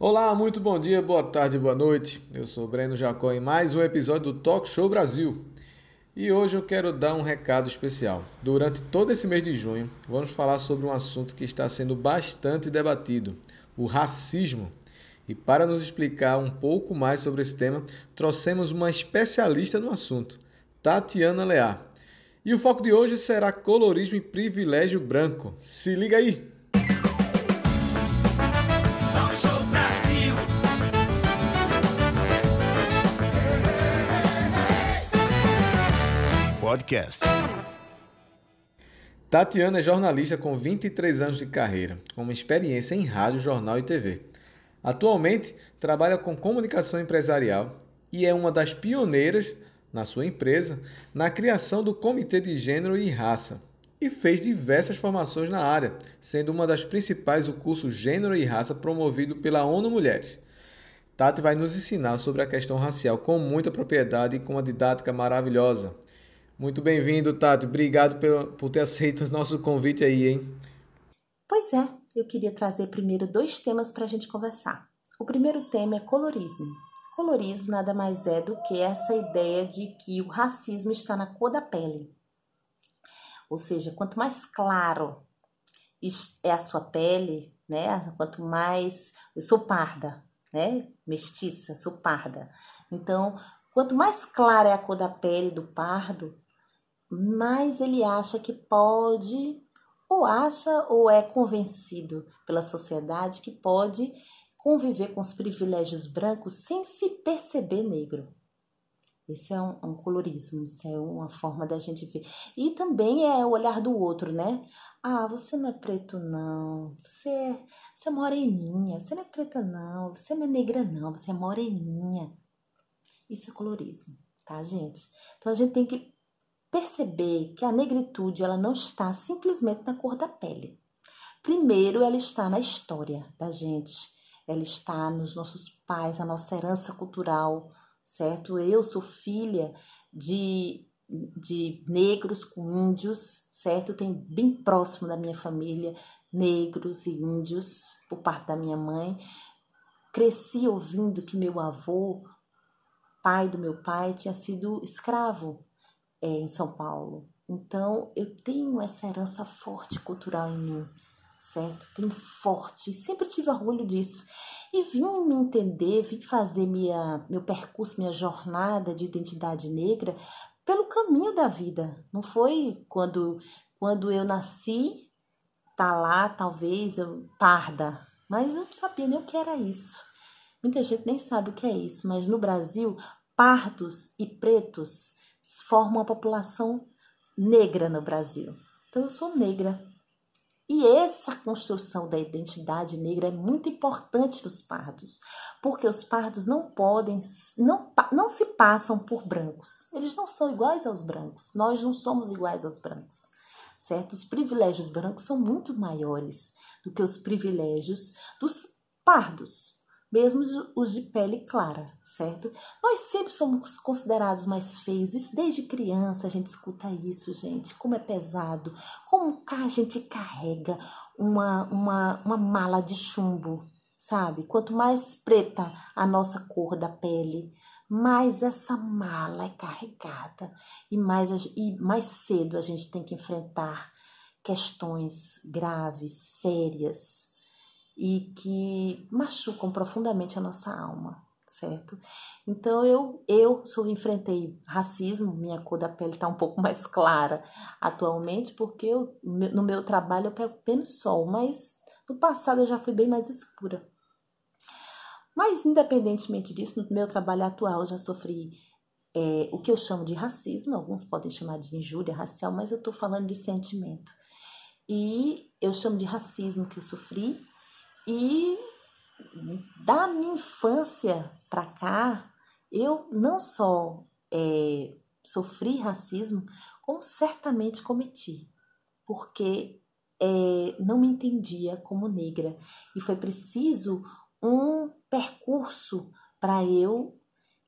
Olá, muito bom dia, boa tarde, boa noite. Eu sou Breno Jacó em mais um episódio do Talk Show Brasil. E hoje eu quero dar um recado especial. Durante todo esse mês de junho, vamos falar sobre um assunto que está sendo bastante debatido: o racismo. E para nos explicar um pouco mais sobre esse tema, trouxemos uma especialista no assunto, Tatiana Lear. E o foco de hoje será colorismo e privilégio branco. Se liga aí! Podcast. Tatiana é jornalista com 23 anos de carreira, com uma experiência em rádio, jornal e TV. Atualmente, trabalha com comunicação empresarial e é uma das pioneiras na sua empresa na criação do Comitê de Gênero e Raça e fez diversas formações na área, sendo uma das principais o curso Gênero e Raça promovido pela ONU Mulheres. Tati vai nos ensinar sobre a questão racial com muita propriedade e com uma didática maravilhosa. Muito bem-vindo, Tati. Obrigado por ter aceito o nosso convite aí, hein? Pois é, eu queria trazer primeiro dois temas para a gente conversar. O primeiro tema é colorismo. Colorismo nada mais é do que essa ideia de que o racismo está na cor da pele. Ou seja, quanto mais claro é a sua pele, né? Quanto mais eu sou parda, né? Mestiça, sou parda. Então, quanto mais clara é a cor da pele do pardo, mais ele acha que pode, ou acha ou é convencido pela sociedade que pode conviver com os privilégios brancos sem se perceber negro. Esse é um, um, colorismo, isso é uma forma da gente ver. E também é o olhar do outro, né? Ah, você não é preto, não. Você é, você é moreninha. Você não é preta, não. Você não é negra, não. Você é moreninha. Isso é colorismo, tá, gente? Então a gente tem que perceber que a negritude ela não está simplesmente na cor da pele. Primeiro, ela está na história da gente, ela está nos nossos pais, na nossa herança cultural, certo? Eu sou filha de, de negros com índios, certo? Tem bem próximo da minha família negros e índios por parte da minha mãe. Cresci ouvindo que meu avô, pai do meu pai, tinha sido escravo é, em São Paulo. Então, eu tenho essa herança forte cultural em mim, certo? Tenho forte, sempre tive orgulho disso. E vim me entender, vim fazer minha, meu percurso, minha jornada de identidade negra pelo caminho da vida. Não foi quando, quando eu nasci, tá lá, talvez, eu parda. Mas eu não sabia nem o que era isso. Muita gente nem sabe o que é isso, mas no Brasil, pardos e pretos formam a população negra no Brasil. Então eu sou negra. E essa construção da identidade negra é muito importante nos pardos, porque os pardos não podem, não, não se passam por brancos. Eles não são iguais aos brancos. Nós não somos iguais aos brancos. Certo? Os privilégios brancos são muito maiores do que os privilégios dos pardos mesmo os de pele clara, certo? Nós sempre somos considerados mais feios, isso desde criança a gente escuta isso, gente, como é pesado, como a gente carrega uma, uma, uma mala de chumbo, sabe? Quanto mais preta a nossa cor da pele, mais essa mala é carregada. E mais, e mais cedo a gente tem que enfrentar questões graves, sérias, e que machucam profundamente a nossa alma, certo? Então eu eu enfrentei racismo, minha cor da pele está um pouco mais clara atualmente porque eu, no meu trabalho eu pego menos sol, mas no passado eu já fui bem mais escura. Mas independentemente disso, no meu trabalho atual eu já sofri é, o que eu chamo de racismo, alguns podem chamar de injúria racial, mas eu estou falando de sentimento. E eu chamo de racismo que eu sofri e da minha infância para cá, eu não só é, sofri racismo, como certamente cometi, porque é, não me entendia como negra e foi preciso um percurso para eu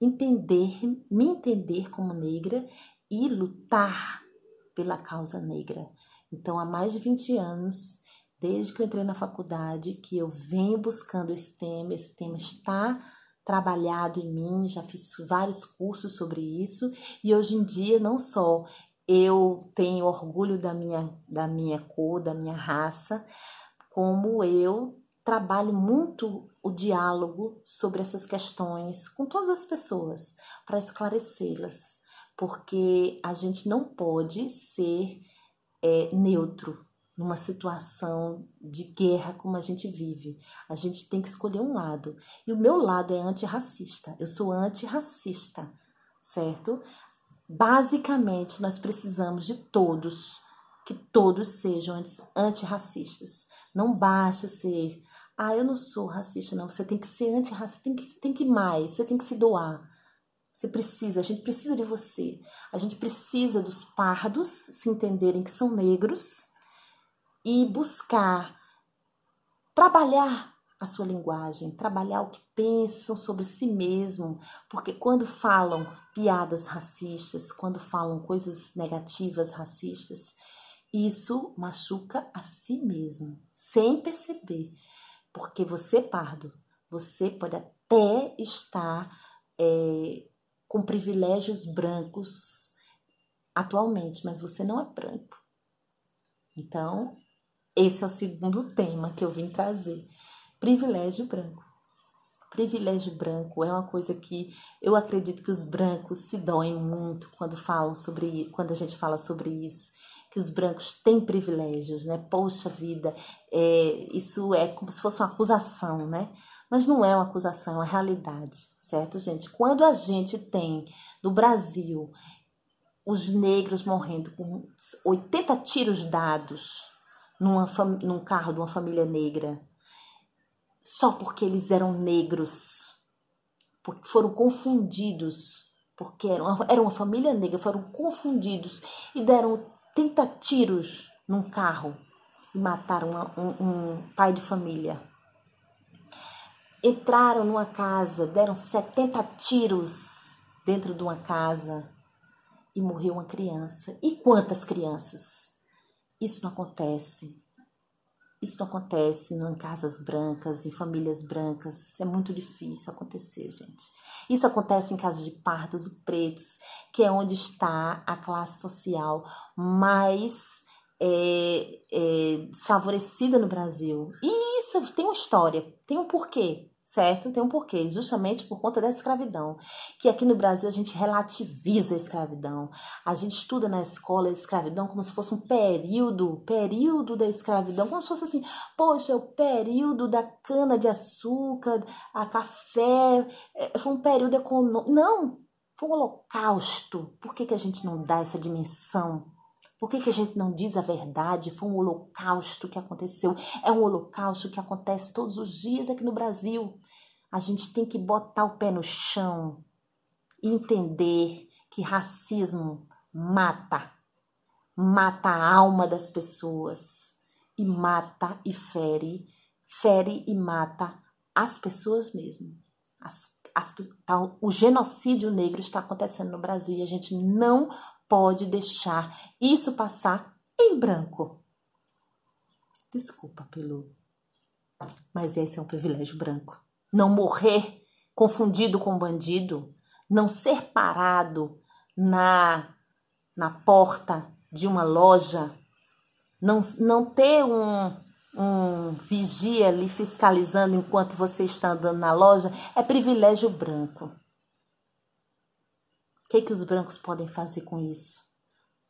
entender, me entender como negra e lutar pela causa negra. Então, há mais de 20 anos desde que eu entrei na faculdade, que eu venho buscando esse tema, esse tema está trabalhado em mim, já fiz vários cursos sobre isso, e hoje em dia não só eu tenho orgulho da minha, da minha cor, da minha raça, como eu trabalho muito o diálogo sobre essas questões com todas as pessoas para esclarecê-las, porque a gente não pode ser é, neutro numa situação de guerra como a gente vive. A gente tem que escolher um lado. E o meu lado é antirracista. Eu sou antirracista, certo? Basicamente, nós precisamos de todos, que todos sejam antirracistas. Não basta ser, ah, eu não sou racista, não. Você tem que ser antirracista, tem que, tem que mais, você tem que se doar. Você precisa, a gente precisa de você. A gente precisa dos pardos se entenderem que são negros e buscar trabalhar a sua linguagem, trabalhar o que pensam sobre si mesmo, porque quando falam piadas racistas, quando falam coisas negativas racistas, isso machuca a si mesmo, sem perceber. Porque você, pardo, você pode até estar é, com privilégios brancos atualmente, mas você não é branco. Então, esse é o segundo tema que eu vim trazer. Privilégio branco. Privilégio branco é uma coisa que eu acredito que os brancos se doem muito quando falam sobre quando a gente fala sobre isso que os brancos têm privilégios, né? Poxa vida, é, isso é como se fosse uma acusação, né? Mas não é uma acusação, é uma realidade, certo, gente? Quando a gente tem no Brasil os negros morrendo com 80 tiros dados numa, num carro de uma família negra, só porque eles eram negros, porque foram confundidos, porque eram, era uma família negra, foram confundidos e deram 30 tiros num carro e mataram uma, um, um pai de família. Entraram numa casa, deram 70 tiros dentro de uma casa e morreu uma criança. E quantas crianças? Isso não acontece. Isso não acontece em casas brancas, em famílias brancas. É muito difícil acontecer, gente. Isso acontece em casas de pardos e pretos, que é onde está a classe social mais é, é, desfavorecida no Brasil. E isso tem uma história, tem um porquê certo? Tem um porquê, justamente por conta da escravidão. Que aqui no Brasil a gente relativiza a escravidão. A gente estuda na escola a escravidão como se fosse um período, período da escravidão, como se fosse assim, poxa, é o período da cana de açúcar, a café, é, foi um período econômico. Não, foi um holocausto. Por que, que a gente não dá essa dimensão por que, que a gente não diz a verdade? Foi um holocausto que aconteceu. É um holocausto que acontece todos os dias aqui no Brasil. A gente tem que botar o pé no chão entender que racismo mata. Mata a alma das pessoas. E mata e fere. Fere e mata as pessoas mesmo. As, as, tá, o genocídio negro está acontecendo no Brasil e a gente não pode deixar isso passar em branco. Desculpa pelo. Mas esse é um privilégio branco. Não morrer confundido com bandido, não ser parado na, na porta de uma loja, não, não ter um, um vigia ali fiscalizando enquanto você está andando na loja, é privilégio branco que, que os brancos podem fazer com isso?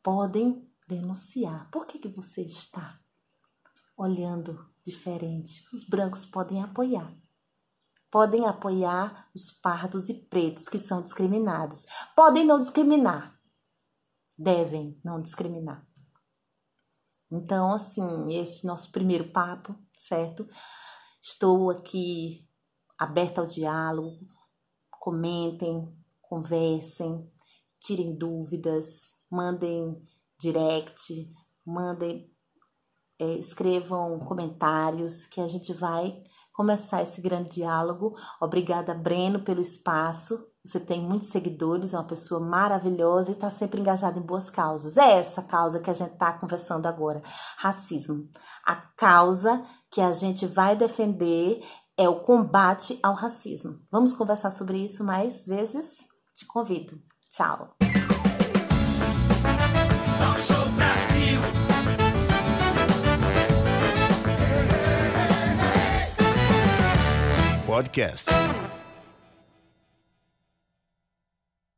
Podem denunciar. Por que, que você está olhando diferente? Os brancos podem apoiar. Podem apoiar os pardos e pretos que são discriminados. Podem não discriminar. Devem não discriminar. Então, assim, este nosso primeiro papo, certo? Estou aqui aberta ao diálogo. Comentem, conversem, tirem dúvidas, mandem direct, mandem, é, escrevam comentários que a gente vai começar esse grande diálogo. Obrigada, Breno, pelo espaço, você tem muitos seguidores, é uma pessoa maravilhosa e está sempre engajada em boas causas. É essa causa que a gente está conversando agora: racismo. A causa que a gente vai defender é o combate ao racismo. Vamos conversar sobre isso mais vezes? Te convido. Tchau. Podcast.